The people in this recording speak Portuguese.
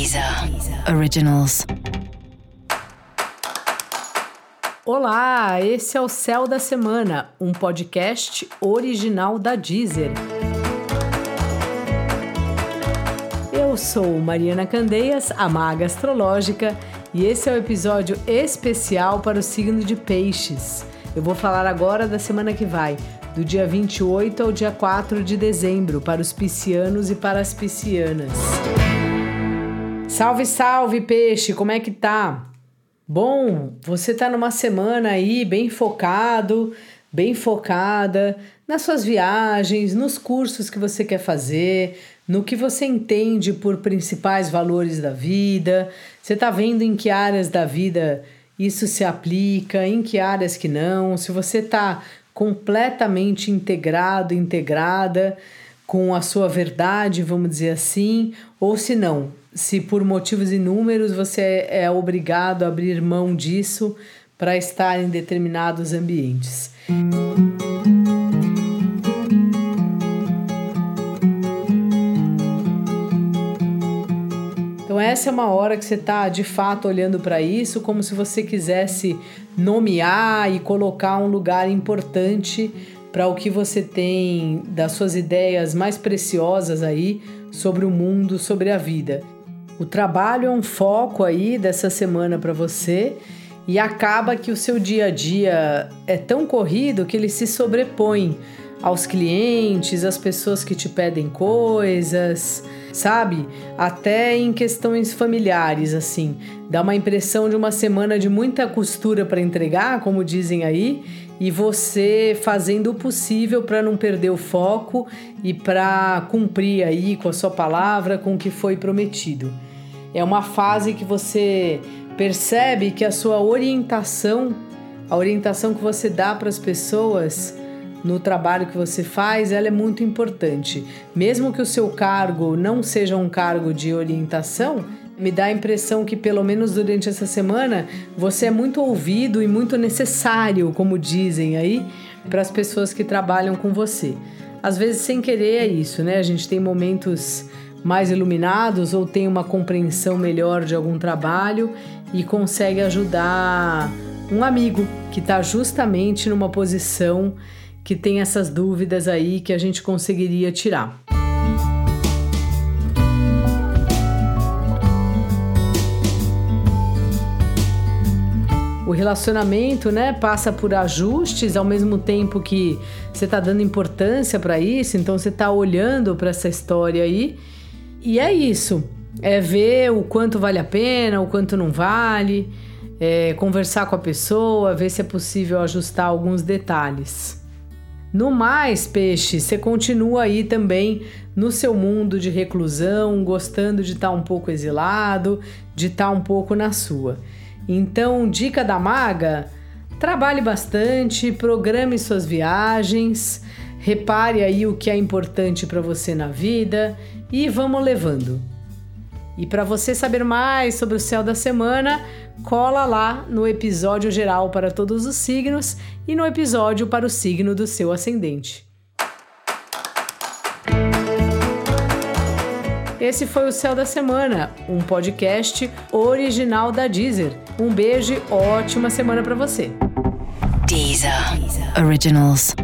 Deezer Originals. Olá, esse é o Céu da Semana, um podcast original da Deezer. Eu sou Mariana Candeias, a maga astrológica, e esse é o episódio especial para o signo de Peixes. Eu vou falar agora da semana que vai, do dia 28 ao dia 4 de dezembro, para os piscianos e para as piscianas. Salve, salve, peixe, como é que tá? Bom, você tá numa semana aí bem focado, bem focada nas suas viagens, nos cursos que você quer fazer, no que você entende por principais valores da vida. Você tá vendo em que áreas da vida isso se aplica, em que áreas que não. Se você tá completamente integrado, integrada com a sua verdade, vamos dizer assim, ou se não, se por motivos inúmeros você é obrigado a abrir mão disso para estar em determinados ambientes. Então essa é uma hora que você está de fato olhando para isso como se você quisesse nomear e colocar um lugar importante para o que você tem das suas ideias mais preciosas aí sobre o mundo, sobre a vida. O trabalho é um foco aí dessa semana para você e acaba que o seu dia a dia é tão corrido que ele se sobrepõe aos clientes, às pessoas que te pedem coisas, sabe? Até em questões familiares, assim. Dá uma impressão de uma semana de muita costura para entregar, como dizem aí, e você fazendo o possível para não perder o foco e para cumprir aí com a sua palavra, com o que foi prometido. É uma fase que você percebe que a sua orientação, a orientação que você dá para as pessoas no trabalho que você faz, ela é muito importante. Mesmo que o seu cargo não seja um cargo de orientação, me dá a impressão que pelo menos durante essa semana você é muito ouvido e muito necessário, como dizem aí, para as pessoas que trabalham com você. Às vezes sem querer é isso, né? A gente tem momentos mais iluminados ou tem uma compreensão melhor de algum trabalho e consegue ajudar um amigo que está justamente numa posição que tem essas dúvidas aí que a gente conseguiria tirar. O relacionamento, né, passa por ajustes ao mesmo tempo que você está dando importância para isso, então você está olhando para essa história aí e é isso. É ver o quanto vale a pena, o quanto não vale, é conversar com a pessoa, ver se é possível ajustar alguns detalhes. No mais, peixe, você continua aí também no seu mundo de reclusão, gostando de estar um pouco exilado, de estar um pouco na sua. Então, dica da maga: trabalhe bastante, programe suas viagens, repare aí o que é importante para você na vida e vamos levando. E para você saber mais sobre o céu da semana, cola lá no episódio geral para todos os signos e no episódio para o signo do seu ascendente. Esse foi o Céu da Semana, um podcast original da Deezer. Um beijo ótima semana para você. Deezer Originals.